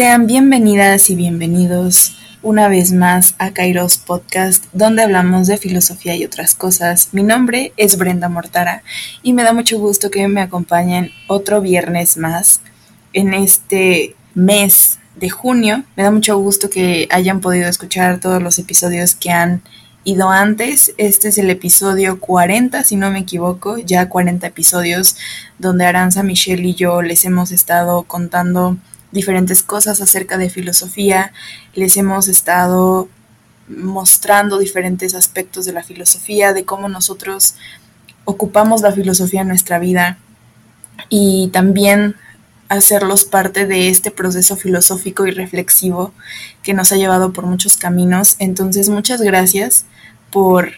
Sean bienvenidas y bienvenidos una vez más a Kairos Podcast, donde hablamos de filosofía y otras cosas. Mi nombre es Brenda Mortara y me da mucho gusto que me acompañen otro viernes más en este mes de junio. Me da mucho gusto que hayan podido escuchar todos los episodios que han ido antes. Este es el episodio 40, si no me equivoco, ya 40 episodios donde Aranza, Michelle y yo les hemos estado contando diferentes cosas acerca de filosofía, les hemos estado mostrando diferentes aspectos de la filosofía, de cómo nosotros ocupamos la filosofía en nuestra vida y también hacerlos parte de este proceso filosófico y reflexivo que nos ha llevado por muchos caminos. Entonces, muchas gracias por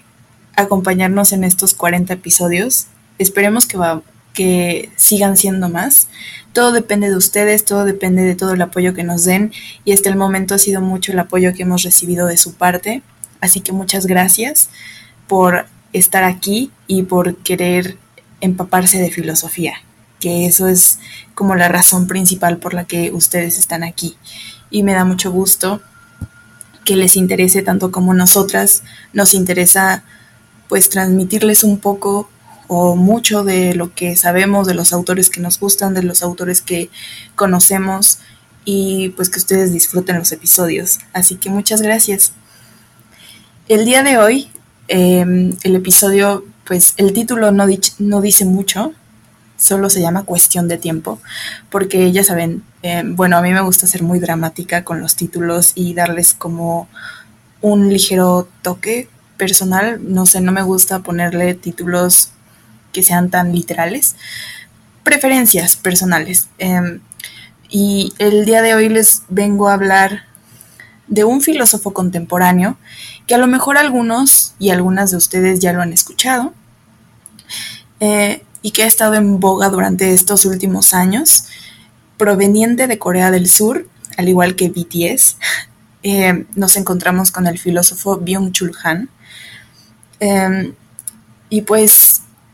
acompañarnos en estos 40 episodios. Esperemos que, sigan siendo más. Todo depende de ustedes, todo depende de todo el apoyo que nos den y hasta el momento ha sido mucho el apoyo que hemos recibido de su parte. Así que muchas gracias por estar aquí y por querer empaparse de filosofía, que eso es como la razón principal por la que ustedes están aquí. Y me da mucho gusto que les interese tanto como nosotras nos interesa pues transmitirles un poco o mucho de lo que sabemos de los autores que nos gustan, de los autores que conocemos y pues que ustedes disfruten los episodios. Así que muchas gracias. El día de hoy, em, el episodio, pues el título no, no, dice mucho, solo se llama Cuestión de Tiempo, porque ya saben, em, bueno, a mí me gusta ser muy dramática con los títulos y darles como un ligero toque personal, no sé, no me gusta ponerle títulos que sean tan literales. Preferencias personales. Em, y el día de hoy les vengo a hablar de un filósofo contemporáneo que a lo mejor algunos y algunas de ustedes ya lo han escuchado eh, y que ha estado en boga durante estos últimos años, proveniente de Corea del Sur, al igual que BTS. Eh, nos encontramos con el filósofo Byung-Chul Han. Em, y pues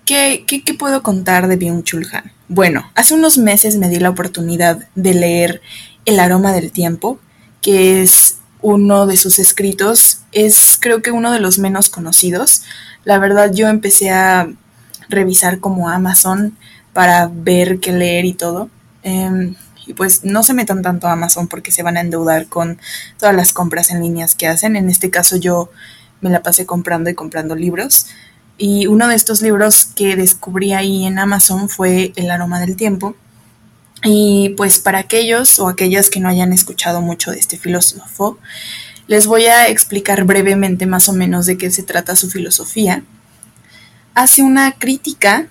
¿Qué, puedo contar de Byung-Chul Han? Bueno, hace unos meses me di la oportunidad de leer El aroma del tiempo, que es uno de sus escritos, es creo que uno de los menos conocidos. La verdad yo empecé a revisar como Amazon para ver qué leer y todo. Em, y pues no se metan tanto a Amazon porque se van a endeudar con todas las compras en líneas que hacen. En este caso yo me la pasé comprando y comprando libros. Y uno de estos libros que descubrí ahí en Amazon fue El aroma del tiempo. Y pues para aquellos o aquellas que no hayan escuchado mucho de este filósofo, les voy a explicar brevemente más o menos de qué se trata su filosofía. Hace una crítica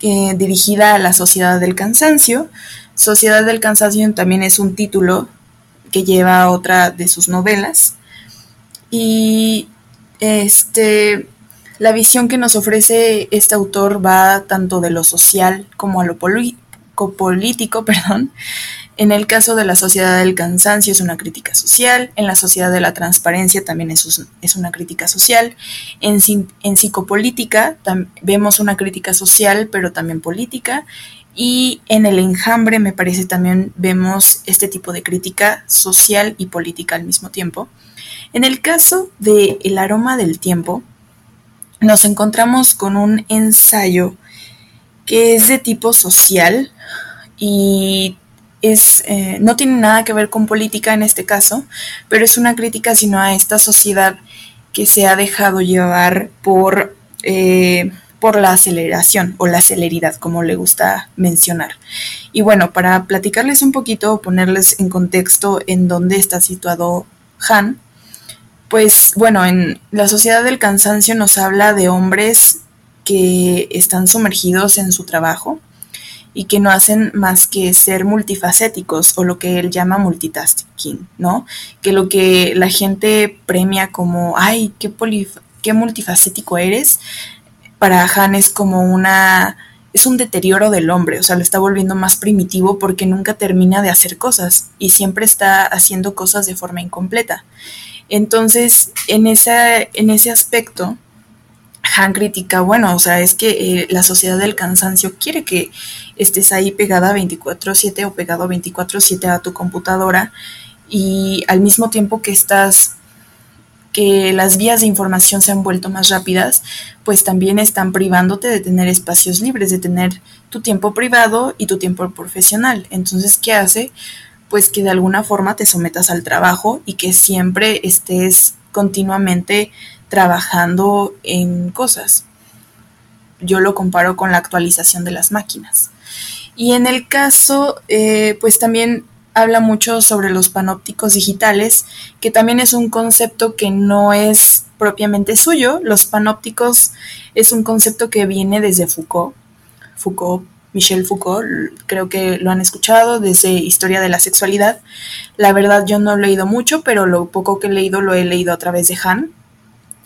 eh, dirigida a la sociedad del cansancio. Sociedad del cansancio también es un título que lleva otra de sus novelas. Y este la visión que nos ofrece este autor va tanto de lo social como a lo político, perdón. En el caso de la sociedad del cansancio es una crítica social, en la sociedad de la transparencia también es, es una crítica social, en, en psicopolítica vemos una crítica social pero también política y en el enjambre me parece también vemos este tipo de crítica social y política al mismo tiempo. En el caso de El aroma del tiempo, nos encontramos con un ensayo que es de tipo social y es, eh, no tiene nada que ver con política en este caso, pero es una crítica sino a esta sociedad que se ha dejado llevar por, eh, por la aceleración o la celeridad, como le gusta mencionar. Y bueno, para platicarles un poquito, ponerles en contexto en dónde está situado Han, pues bueno, en la sociedad del cansancio nos habla de hombres que están sumergidos en su trabajo y que no hacen más que ser multifacéticos o lo que él llama multitasking, ¿no? Que lo que la gente premia como, ay, qué, multifacético eres, para Han es como una, es un deterioro del hombre, o sea, lo está volviendo más primitivo porque nunca termina de hacer cosas y siempre está haciendo cosas de forma incompleta. Entonces, en, esa, en ese aspecto, Han critica, bueno, o sea, es que eh, la sociedad del cansancio quiere que estés ahí pegada 24/7 o pegado 24/7 a tu computadora y al mismo tiempo que estás que las vías de información se han vuelto más rápidas, pues también están privándote de tener espacios libres, de tener tu tiempo privado y tu tiempo profesional. Entonces, ¿qué hace? Pues que de alguna forma te sometas al trabajo y que siempre estés continuamente trabajando en cosas. Yo lo comparo con la actualización de las máquinas. Y en el caso, eh, pues también habla mucho sobre los panópticos digitales, que también es un concepto que no es propiamente suyo. Los panópticos es un concepto que viene desde Foucault. Foucault, Michel Foucault, creo que lo han escuchado desde Historia de la Sexualidad. La verdad yo no he leído mucho, pero lo poco que he leído lo he leído a través de Han.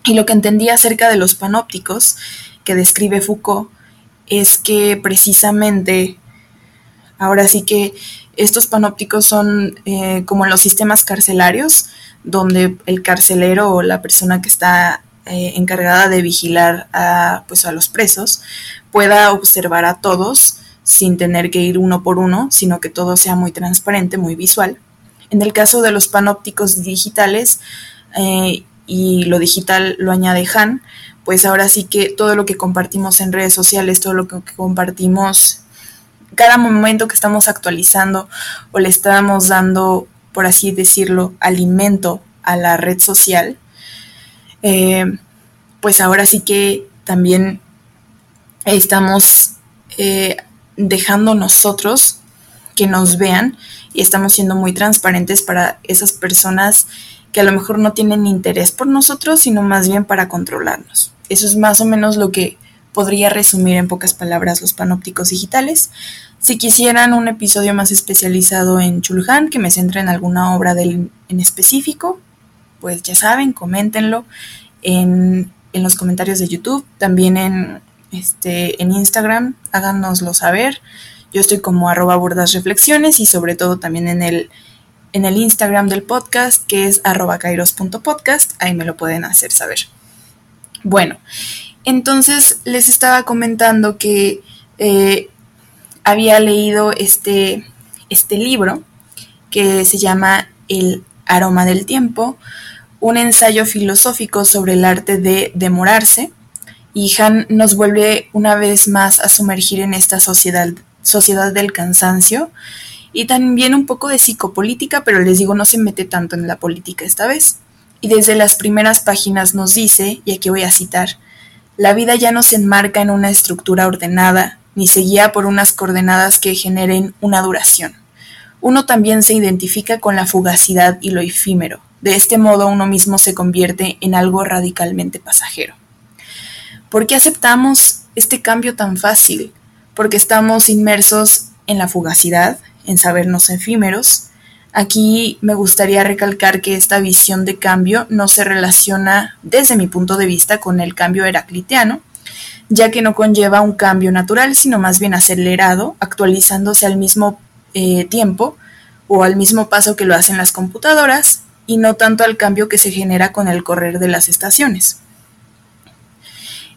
Y lo que entendí acerca de los panópticos que describe Foucault es que precisamente, ahora sí que estos panópticos son eh, como los sistemas carcelarios, donde el carcelero o la persona que está eh, encargada de vigilar a, pues, a los presos pueda observar a todos sin tener que ir uno por uno, sino que todo sea muy transparente, muy visual. En el caso de los panópticos digitales, eh, y lo digital lo añade Han, pues ahora sí que todo lo que compartimos en redes sociales, todo lo que compartimos cada momento que estamos actualizando o le estamos dando, por así decirlo, alimento a la red social, eh, pues ahora sí que también estamos eh, dejando nosotros que nos vean y estamos siendo muy transparentes para esas personas que a lo mejor no tienen interés por nosotros, sino más bien para controlarnos. Eso es más o menos lo que podría resumir en pocas palabras los panópticos digitales. Si quisieran un episodio más especializado en Chulhan, que me centre en alguna obra del, en específico, pues ya saben, coméntenlo en, en, los comentarios de YouTube, también en, este, en Instagram, háganoslo saber. Yo estoy como arroba burdas reflexiones y sobre todo también en el, en el Instagram del podcast, que es arroba kairos.podcast, ahí me lo pueden hacer saber. Bueno, entonces les estaba comentando que eh, había leído este, este libro que se llama El aroma del tiempo, un ensayo filosófico sobre el arte de demorarse, y Han nos vuelve una vez más a sumergir en esta sociedad, sociedad del cansancio y también un poco de psicopolítica, pero les digo, no se mete tanto en la política esta vez. Y desde las primeras páginas nos dice, y aquí voy a citar, la vida ya no se enmarca en una estructura ordenada, ni se guía por unas coordenadas que generen una duración. Uno también se identifica con la fugacidad y lo efímero. De este modo uno mismo se convierte en algo radicalmente pasajero. ¿Por qué aceptamos este cambio tan fácil? Porque estamos inmersos en la fugacidad, en sabernos efímeros, Aquí me gustaría recalcar que esta visión de cambio no se relaciona desde mi punto de vista con el cambio heracliteano, ya que no conlleva un cambio natural, sino más bien acelerado, actualizándose al mismo eh, tiempo o al mismo paso que lo hacen las computadoras, y no tanto al cambio que se genera con el correr de las estaciones.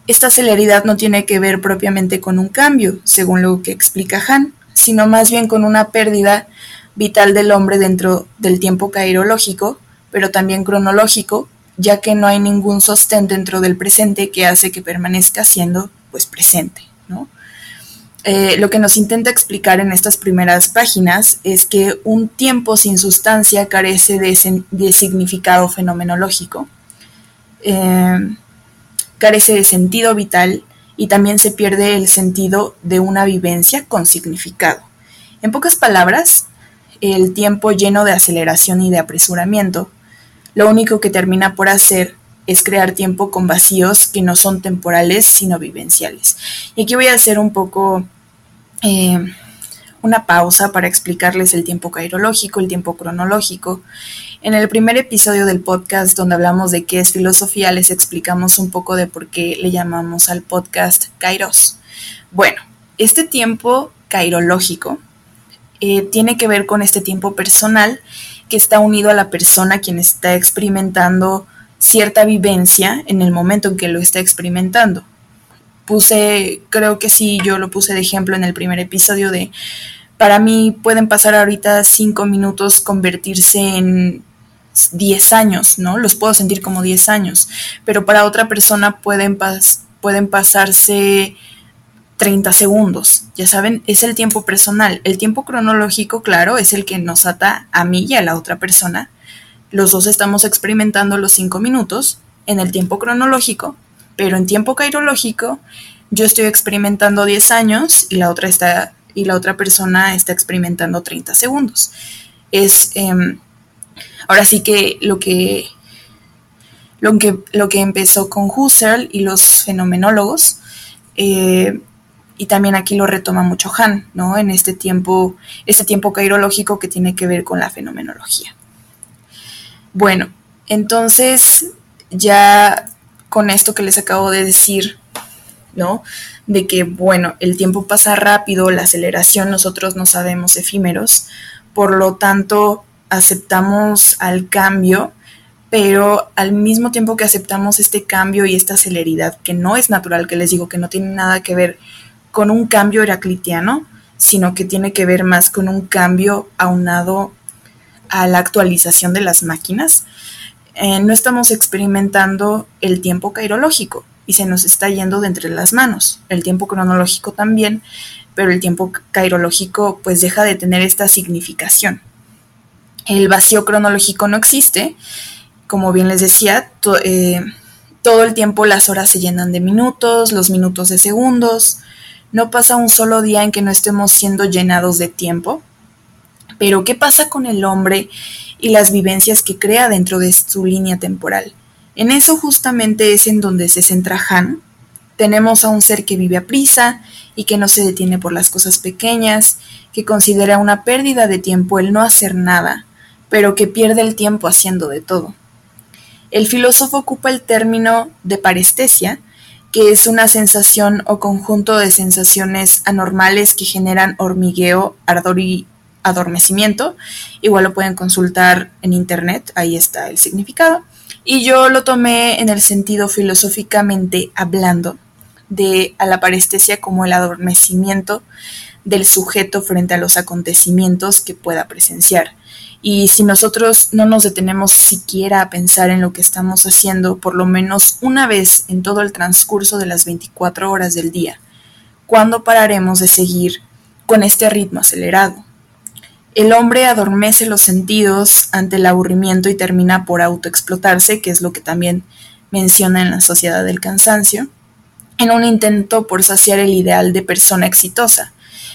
Esta celeridad no tiene que ver propiamente con un cambio, según lo que explica Han, sino más bien con una pérdida vital del hombre dentro del tiempo cairológico, pero también cronológico, ya que no hay ningún sostén dentro del presente que hace que permanezca siendo pues presente, ¿no? Eh, lo que nos intenta explicar en estas primeras páginas es que un tiempo sin sustancia carece de, significado fenomenológico, eh, carece de sentido vital y también se pierde el sentido de una vivencia con significado. En pocas palabras, el tiempo lleno de aceleración y de apresuramiento, lo único que termina por hacer es crear tiempo con vacíos que no son temporales sino vivenciales. Y aquí voy a hacer un poco eh, una pausa para explicarles el tiempo cairológico, el tiempo cronológico. En el primer episodio del podcast donde hablamos de qué es filosofía, les explicamos un poco de por qué le llamamos al podcast Kairos. Bueno, este tiempo cairológico eh, tiene que ver con este tiempo personal que está unido a la persona quien está experimentando cierta vivencia en el momento en que lo está experimentando. Puse, creo que sí, yo lo puse de ejemplo en el primer episodio de, para mí pueden pasar ahorita cinco minutos convertirse en 10 años, ¿no? Los puedo sentir como 10 años, pero para otra persona pueden, pueden pasarse 30 segundos, ya saben, es el tiempo personal. El tiempo cronológico, claro, es el que nos ata a mí y a la otra persona. Los dos estamos experimentando los 5 minutos en el tiempo cronológico, pero en tiempo cairológico yo estoy experimentando 10 años y la otra, está, y la otra persona está experimentando 30 segundos. Es, em, ahora sí que lo que, lo que, lo que empezó con Husserl y los fenomenólogos, eh, y también aquí lo retoma mucho Han, ¿no? En este tiempo, este tiempo cairológico que tiene que ver con la fenomenología. Bueno, entonces ya con esto que les acabo de decir, ¿no? De que, bueno, el tiempo pasa rápido, la aceleración nosotros no sabemos efímeros, por lo tanto aceptamos al cambio, pero al mismo tiempo que aceptamos este cambio y esta celeridad, que no es natural, que les digo que no tiene nada que ver con un cambio heraclitiano, sino que tiene que ver más con un cambio aunado a la actualización de las máquinas. Eh, no estamos experimentando el tiempo cairológico y se nos está yendo de entre las manos. El tiempo cronológico también, pero el tiempo cairológico pues deja de tener esta significación. El vacío cronológico no existe. Como bien les decía, eh, todo el tiempo las horas se llenan de minutos, los minutos de segundos, no pasa un solo día en que no estemos siendo llenados de tiempo. Pero ¿qué pasa con el hombre y las vivencias que crea dentro de su línea temporal? En eso justamente es en donde se centra Han. Tenemos a un ser que vive a prisa y que no se detiene por las cosas pequeñas, que considera una pérdida de tiempo el no hacer nada, pero que pierde el tiempo haciendo de todo. El filósofo ocupa el término de parestesia, que es una sensación o conjunto de sensaciones anormales que generan hormigueo, ardor y adormecimiento. Igual lo pueden consultar en internet, ahí está el significado. Y yo lo tomé en el sentido filosóficamente hablando de a la parestesia como el adormecimiento del sujeto frente a los acontecimientos que pueda presenciar. Y si nosotros no nos detenemos siquiera a pensar en lo que estamos haciendo por lo menos una vez en todo el transcurso de las 24 horas del día, ¿cuándo pararemos de seguir con este ritmo acelerado? El hombre adormece los sentidos ante el aburrimiento y termina por autoexplotarse, que es lo que también menciona en la sociedad del cansancio, en un intento por saciar el ideal de persona exitosa,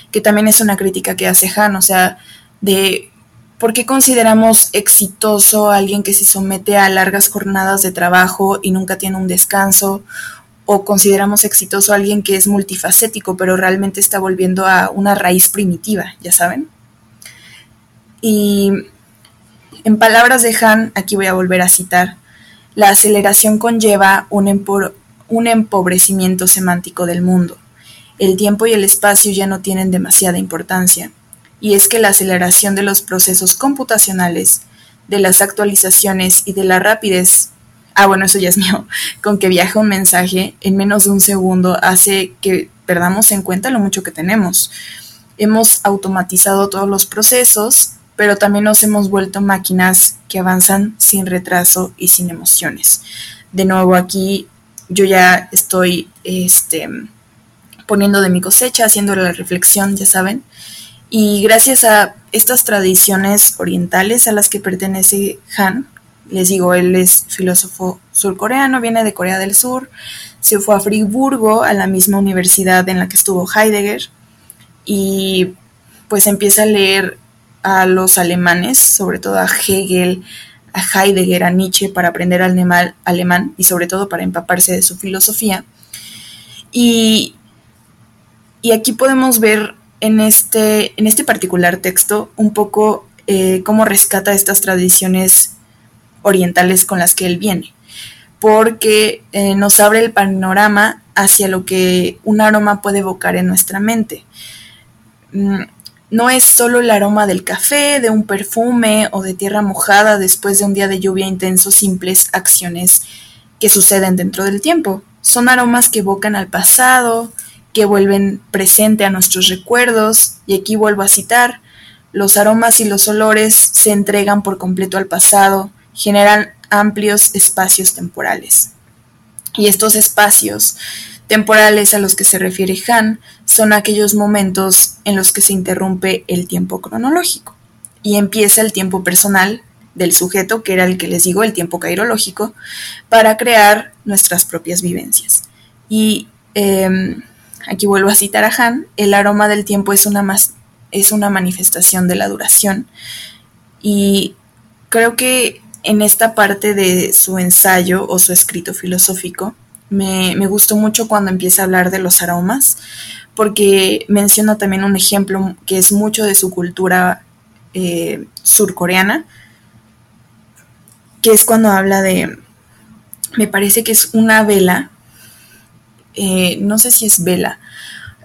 que también es una crítica que hace Han, o sea, de ¿Por qué consideramos exitoso a alguien que se somete a largas jornadas de trabajo y nunca tiene un descanso? ¿O consideramos exitoso a alguien que es multifacético pero realmente está volviendo a una raíz primitiva, ya saben? Y en palabras de Han, aquí voy a volver a citar, la aceleración conlleva un, empobrecimiento semántico del mundo. El tiempo y el espacio ya no tienen demasiada importancia y es que la aceleración de los procesos computacionales, de las actualizaciones y de la rapidez, ah bueno, eso ya es mío, con que viaja un mensaje en menos de un segundo hace que perdamos en cuenta lo mucho que tenemos. Hemos automatizado todos los procesos, pero también nos hemos vuelto máquinas que avanzan sin retraso y sin emociones. De nuevo aquí yo ya estoy este, poniendo de mi cosecha, haciendo la reflexión, ya saben, y gracias a estas tradiciones orientales a las que pertenece Han, les digo, él es filósofo surcoreano, viene de Corea del Sur, se fue a Friburgo, a la misma universidad en la que estuvo Heidegger, y pues empieza a leer a los alemanes, sobre todo a Hegel, a Heidegger, a Nietzsche, para aprender alemán, alemán y sobre todo para empaparse de su filosofía. Y, y aquí podemos ver en este, en este particular texto un poco eh, cómo rescata estas tradiciones orientales con las que él viene, porque eh, nos abre el panorama hacia lo que un aroma puede evocar en nuestra mente. Mm, no es solo el aroma del café, de un perfume o de tierra mojada después de un día de lluvia intenso, simples acciones que suceden dentro del tiempo. Son aromas que evocan al pasado, que vuelven presente a nuestros recuerdos, y aquí vuelvo a citar, los aromas y los olores se entregan por completo al pasado, generan amplios espacios temporales. Y estos espacios temporales a los que se refiere Han son aquellos momentos en los que se interrumpe el tiempo cronológico y empieza el tiempo personal del sujeto, que era el que les digo, el tiempo cairológico, para crear nuestras propias vivencias. Y em, aquí vuelvo a citar a Han, el aroma del tiempo es una, es una manifestación de la duración. Y creo que en esta parte de su ensayo o su escrito filosófico, me, gustó mucho cuando empieza a hablar de los aromas, porque menciona también un ejemplo que es mucho de su cultura eh, surcoreana, que es cuando habla de, me parece que es una vela, eh, no sé si es vela,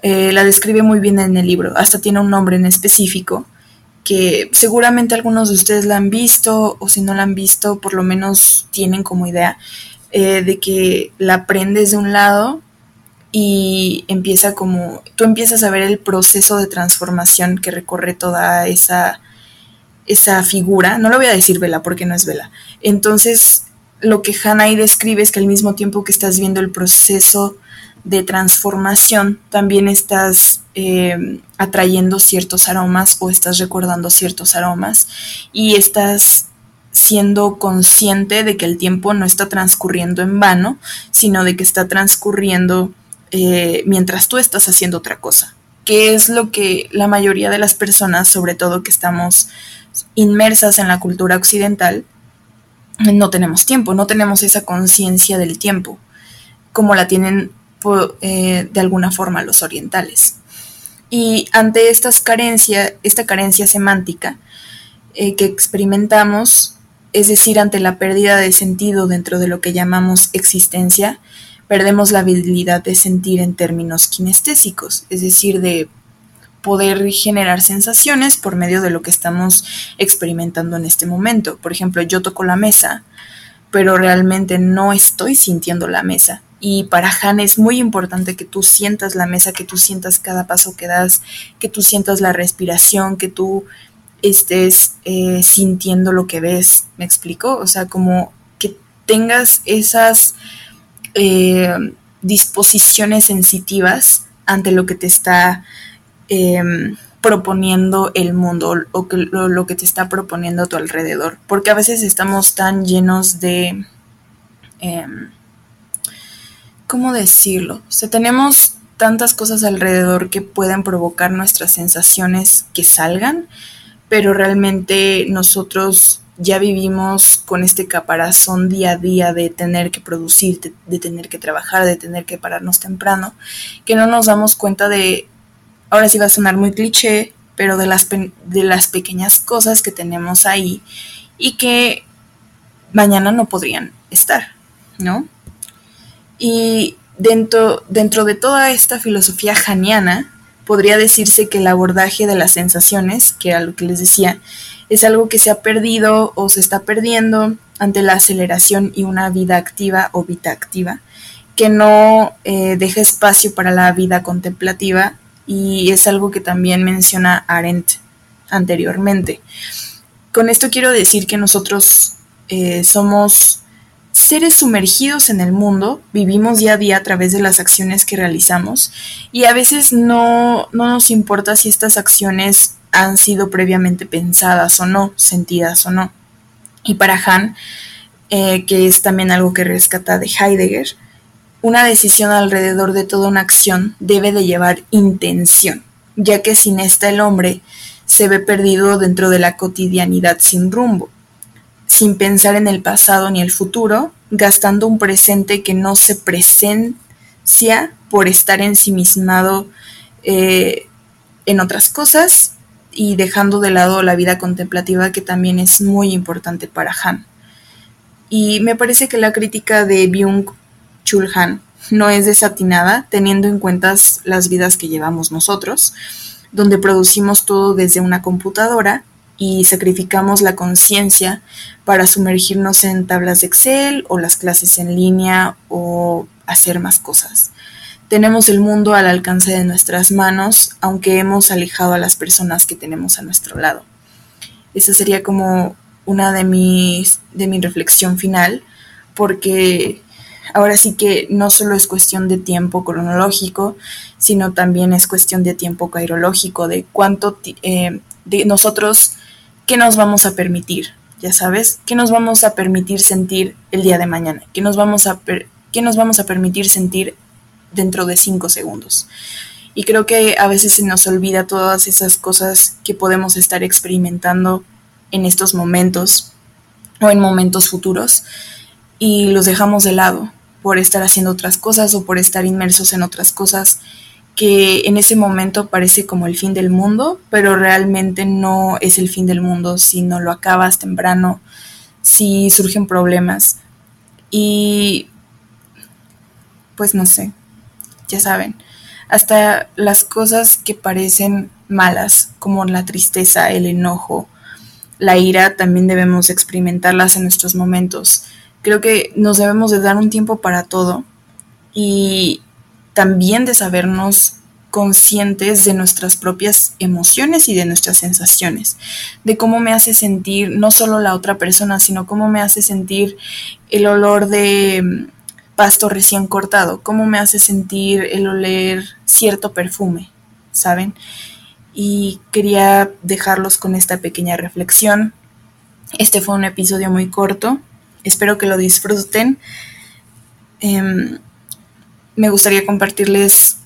eh, la describe muy bien en el libro, hasta tiene un nombre en específico, que seguramente algunos de ustedes la han visto, o si no la han visto, por lo menos tienen como idea, eh, de que la prendes de un lado y empieza como, tú empiezas a ver el proceso de transformación que recorre toda esa esa figura, no le voy a decir vela porque no es vela. Entonces, lo que Hannah ahí describe es que al mismo tiempo que estás viendo el proceso de transformación, también estás eh, atrayendo ciertos aromas o estás recordando ciertos aromas y estás siendo consciente de que el tiempo no está transcurriendo en vano, sino de que está transcurriendo eh, mientras tú estás haciendo otra cosa, que es lo que la mayoría de las personas, sobre todo que estamos inmersas en la cultura occidental, no tenemos tiempo, no tenemos esa conciencia del tiempo, como la tienen eh, de alguna forma los orientales. Y ante estas carencia, esta carencia semántica eh, que experimentamos, es decir, ante la pérdida de sentido dentro de lo que llamamos existencia, perdemos la habilidad de sentir en términos kinestésicos, es decir, de poder generar sensaciones por medio de lo que estamos experimentando en este momento. Por ejemplo, yo toco la mesa, pero realmente no estoy sintiendo la mesa. Y para Han es muy importante que tú sientas la mesa, que tú sientas cada paso que das, que tú sientas la respiración, que tú estés eh, sintiendo lo que ves. ¿Me explico? O sea, como que tengas esas eh, disposiciones sensitivas ante lo que te está Em, proponiendo el mundo o que, lo, que te está proponiendo a tu alrededor. Porque a veces estamos tan llenos de... Em, ¿Cómo decirlo? O sea, tenemos tantas cosas alrededor que pueden provocar nuestras sensaciones que salgan, pero realmente nosotros ya vivimos con este caparazón día a día de tener que producir, de, tener que trabajar, de tener que pararnos temprano, que no nos damos cuenta de ahora sí va a sonar muy cliché, pero de las, de las pequeñas cosas que tenemos ahí y que mañana no podrían estar, ¿no? Y dentro, dentro de toda esta filosofía janiana, podría decirse que el abordaje de las sensaciones, que era lo que les decía, es algo que se ha perdido o se está perdiendo ante la aceleración y una vida activa o vida activa, que no eh, deja espacio para la vida contemplativa y es algo que también menciona Arendt anteriormente. Con esto quiero decir que nosotros eh, somos seres sumergidos en el mundo, vivimos día a día a través de las acciones que realizamos y a veces no, nos importa si estas acciones han sido previamente pensadas o no, sentidas o no. Y para Han, eh, que es también algo que rescata de Heidegger, una decisión alrededor de toda una acción debe de llevar intención, ya que sin esta el hombre se ve perdido dentro de la cotidianidad sin rumbo, sin pensar en el pasado ni el futuro, gastando un presente que no se presencia por estar ensimismado eh, en otras cosas y dejando de lado la vida contemplativa que también es muy importante para Han. Y me parece que la crítica de Byung Chulhan no es desatinada teniendo en cuenta las vidas que llevamos nosotros, donde producimos todo desde una computadora y sacrificamos la conciencia para sumergirnos en tablas de Excel o las clases en línea o hacer más cosas. Tenemos el mundo al alcance de nuestras manos, aunque hemos alejado a las personas que tenemos a nuestro lado. Esa sería como una de mis de mi reflexión final, porque ahora sí que no solo es cuestión de tiempo cronológico, sino también es cuestión de tiempo cairológico, de cuánto eh, de nosotros qué nos vamos a permitir, ya sabes, qué nos vamos a permitir sentir el día de mañana, qué nos vamos a qué nos vamos a permitir sentir dentro de cinco segundos. Y creo que a veces se nos olvida todas esas cosas que podemos estar experimentando en estos momentos o en momentos futuros y los dejamos de lado por estar haciendo otras cosas o por estar inmersos en otras cosas que en ese momento parece como el fin del mundo, pero realmente no es el fin del mundo si no lo acabas temprano, si surgen problemas. Y pues no sé, ya saben, hasta las cosas que parecen malas, como la tristeza, el enojo, la ira, también debemos experimentarlas en nuestros momentos. Creo que nos debemos de dar un tiempo para todo y también de sabernos conscientes de nuestras propias emociones y de nuestras sensaciones, de cómo me hace sentir no solo la otra persona, sino cómo me hace sentir el olor de pasto recién cortado, cómo me hace sentir el oler cierto perfume, ¿saben? Y quería dejarlos con esta pequeña reflexión. Este fue un episodio muy corto, espero que lo disfruten. Em, me gustaría compartirles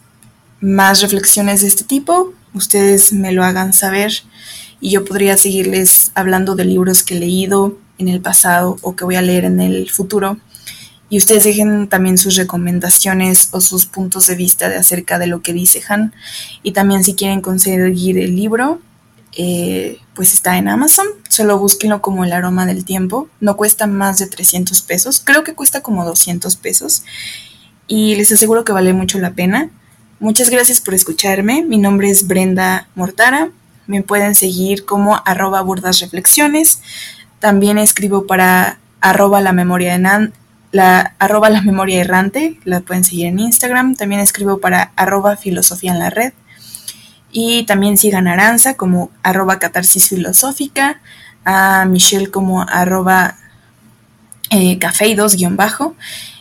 más reflexiones de este tipo, ustedes me lo hagan saber y yo podría seguirles hablando de libros que he leído en el pasado o que voy a leer en el futuro y ustedes dejen también sus recomendaciones o sus puntos de vista de acerca de lo que dice Han. Y también si quieren conseguir el libro, eh, pues está en Amazon. Solo búsquenlo como El aroma del tiempo. No cuesta más de 300 pesos. Creo que cuesta como 200 pesos. Y les aseguro que vale mucho la pena. Muchas gracias por escucharme. Mi nombre es Brenda Mortara. Me pueden seguir como arroba burdas reflexiones. También escribo para arroba la memoria de, la la memoria errante, la pueden seguir en Instagram, también escribo para arroba filosofía en la red y también sigan Aranza como arroba catarsis filosófica, a Michelle como arroba eh, cafeidos guion bajo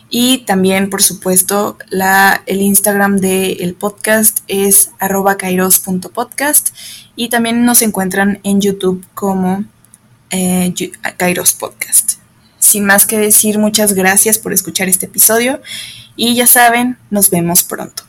y también por supuesto la, el Instagram del podcast es arroba kairos.podcast y también nos encuentran en YouTube como eh, Kairos Podcast. Sin más que decir, muchas gracias por escuchar este episodio y ya saben, nos vemos pronto.